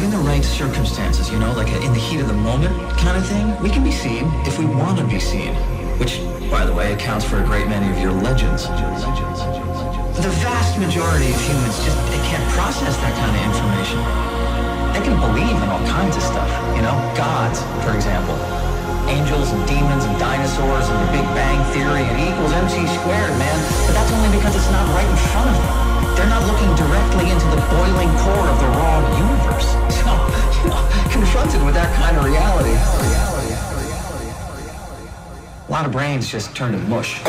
given the right circumstances, you know, like in the heat of the moment kind of thing, we can be seen if we want to be seen. Which, by the way, accounts for a great many of your legends. The vast majority of humans just they can't process that kind of information. They can believe in all kinds of stuff, you know, gods, for example. Angels and demons and dinosaurs and the Big Bang Theory and equals MC squared, man. But that's only because it's not right in front of them. They're not looking directly into the boiling core of the raw universe. So, confronted with that kind of reality, a lot of brains just turn to mush.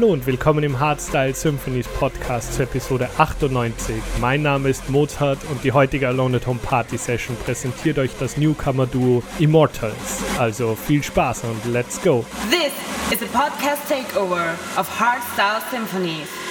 Hallo und willkommen im Hardstyle Symphonies Podcast zur Episode 98. Mein Name ist Mozart und die heutige Alone at Home Party Session präsentiert euch das Newcomer-Duo Immortals. Also viel Spaß und let's go! This is a podcast takeover of Hardstyle Symphonies.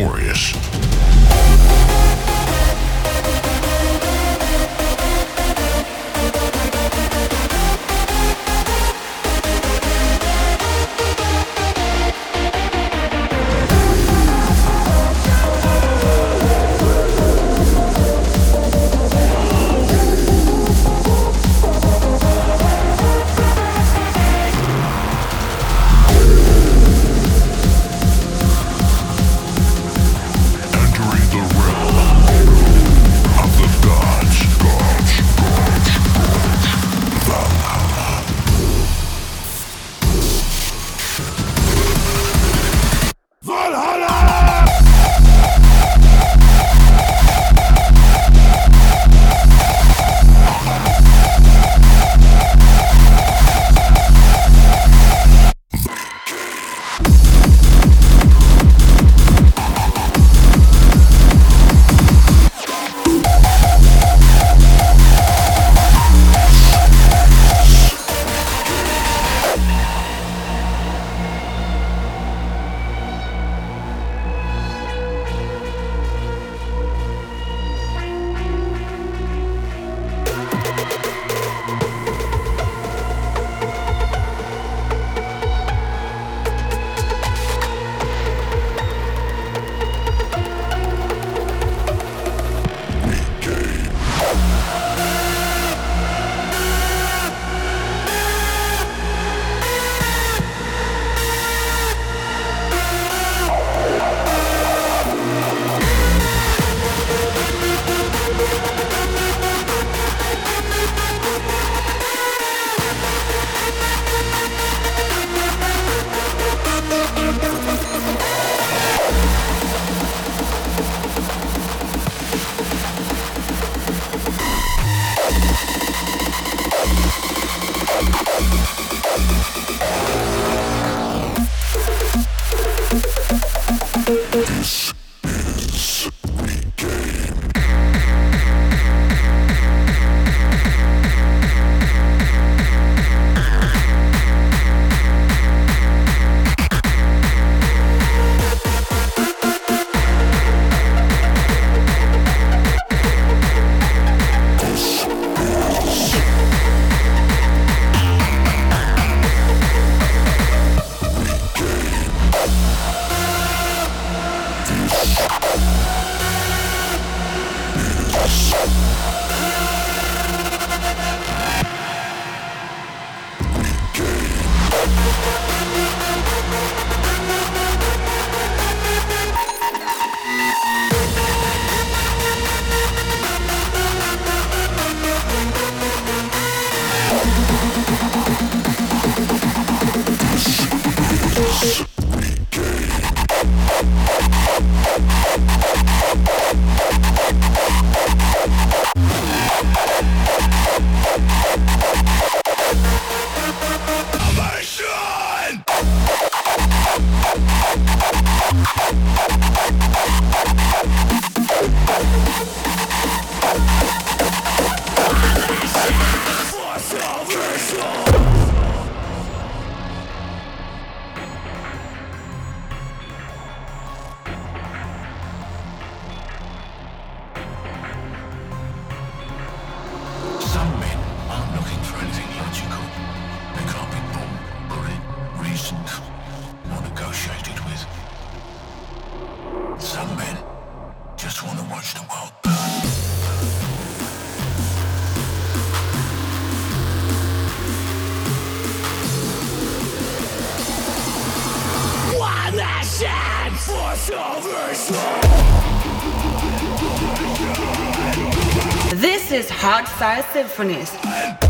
Victorious. Reasoned, or negotiated with. Some men just want to watch the world burn. One nation for salvation! This is Hardstyle Symphonies.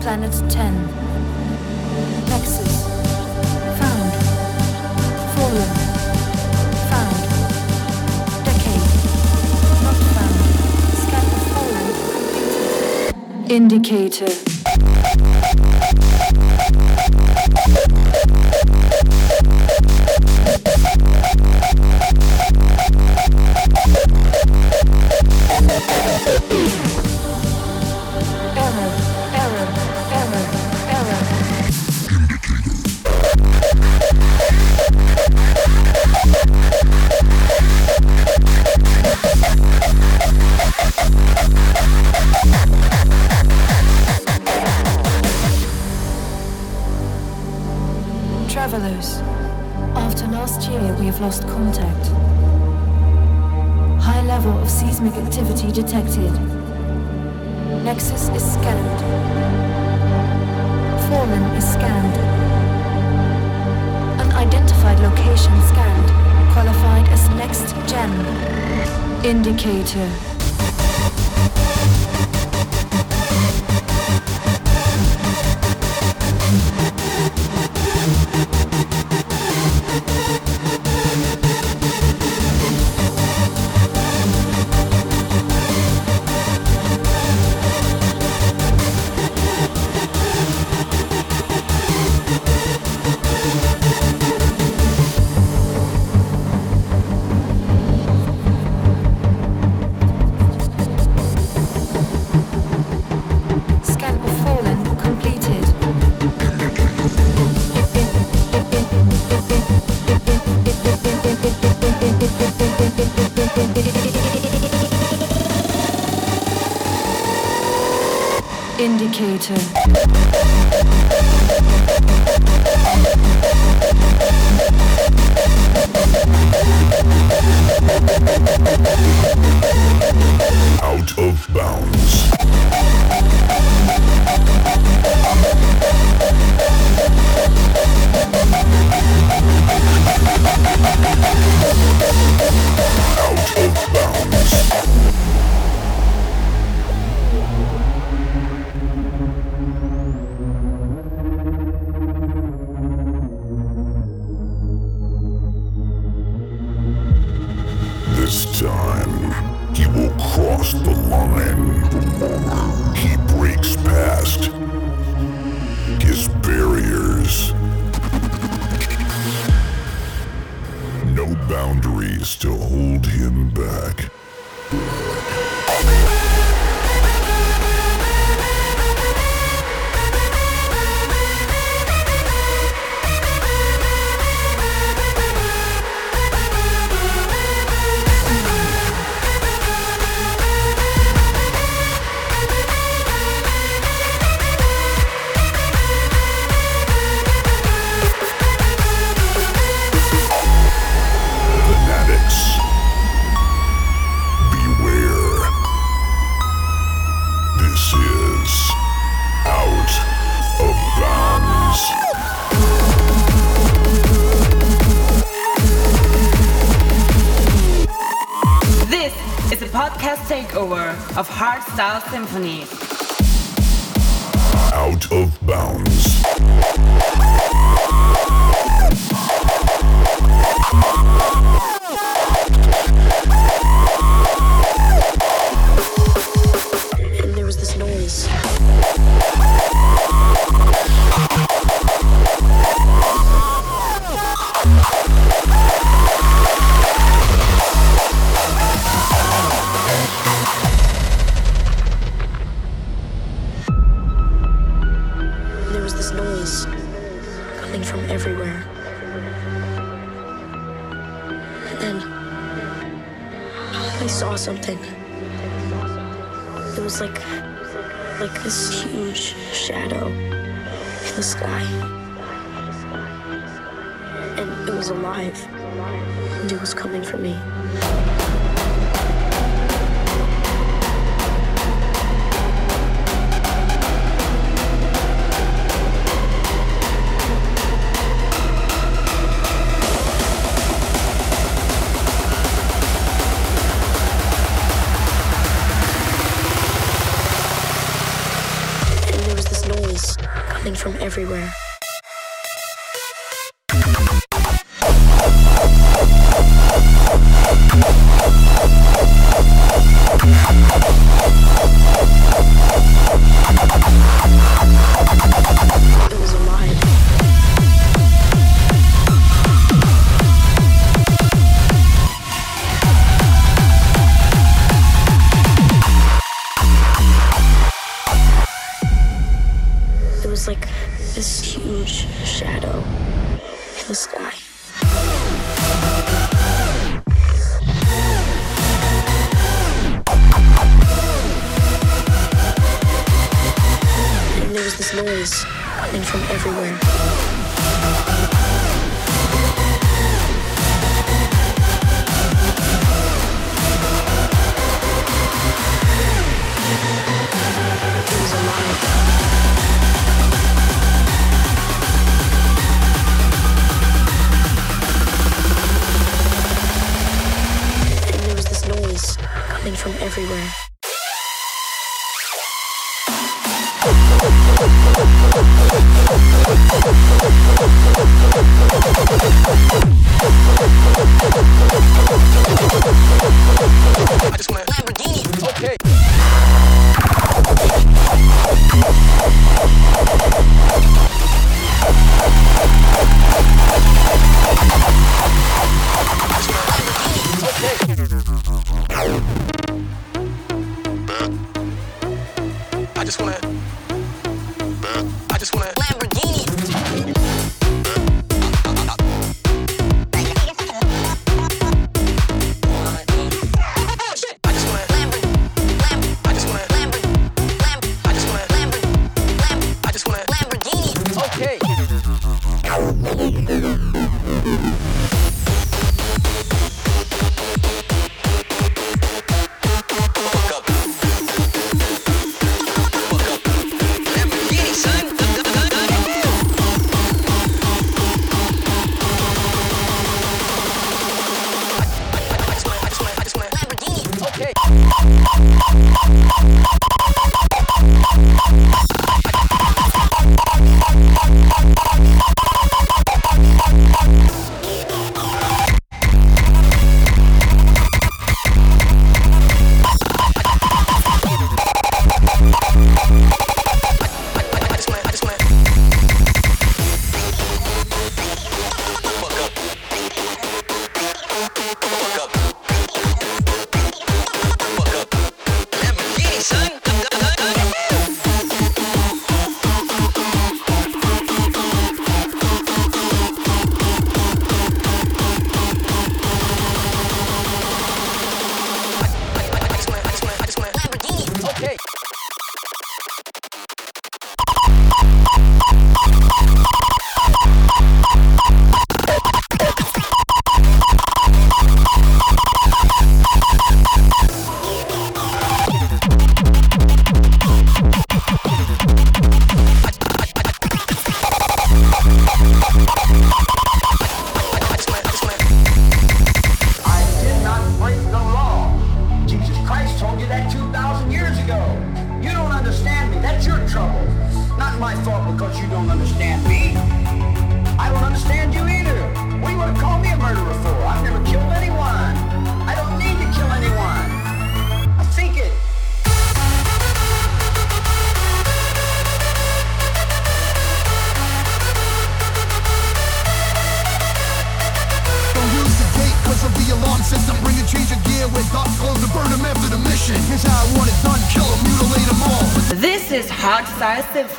planet 10. Nexus. Found. Fallen. Found. Decade. Not found. Scan fallen. Indicator. Travelers, after last year we have lost contact. High level of seismic activity detected. Nexus is scanned. Fallen is scanned. Unidentified location scanned. Qualified as next gen. Indicator. Indicator. Style Symphony. Out of bounds. was like this huge shadow in the sky. And there was this noise coming from everywhere. from everywhere.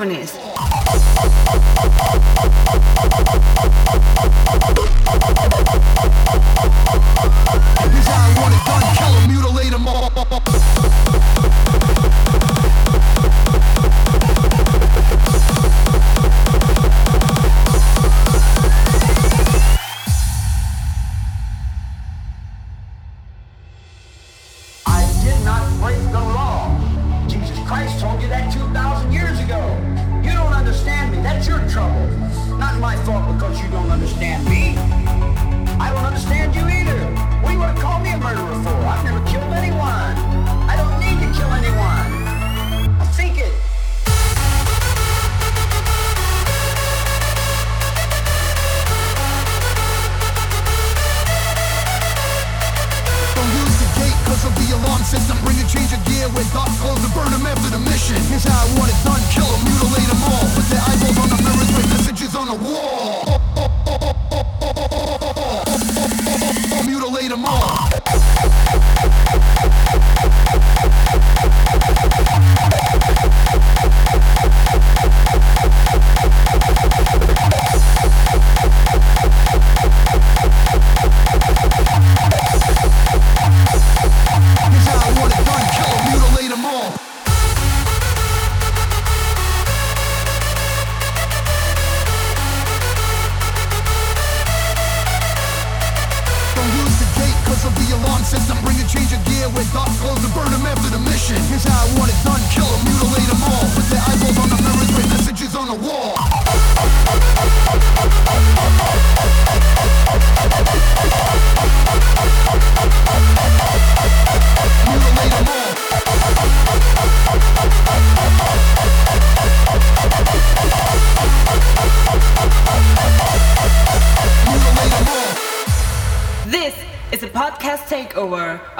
one is. change your gear with dot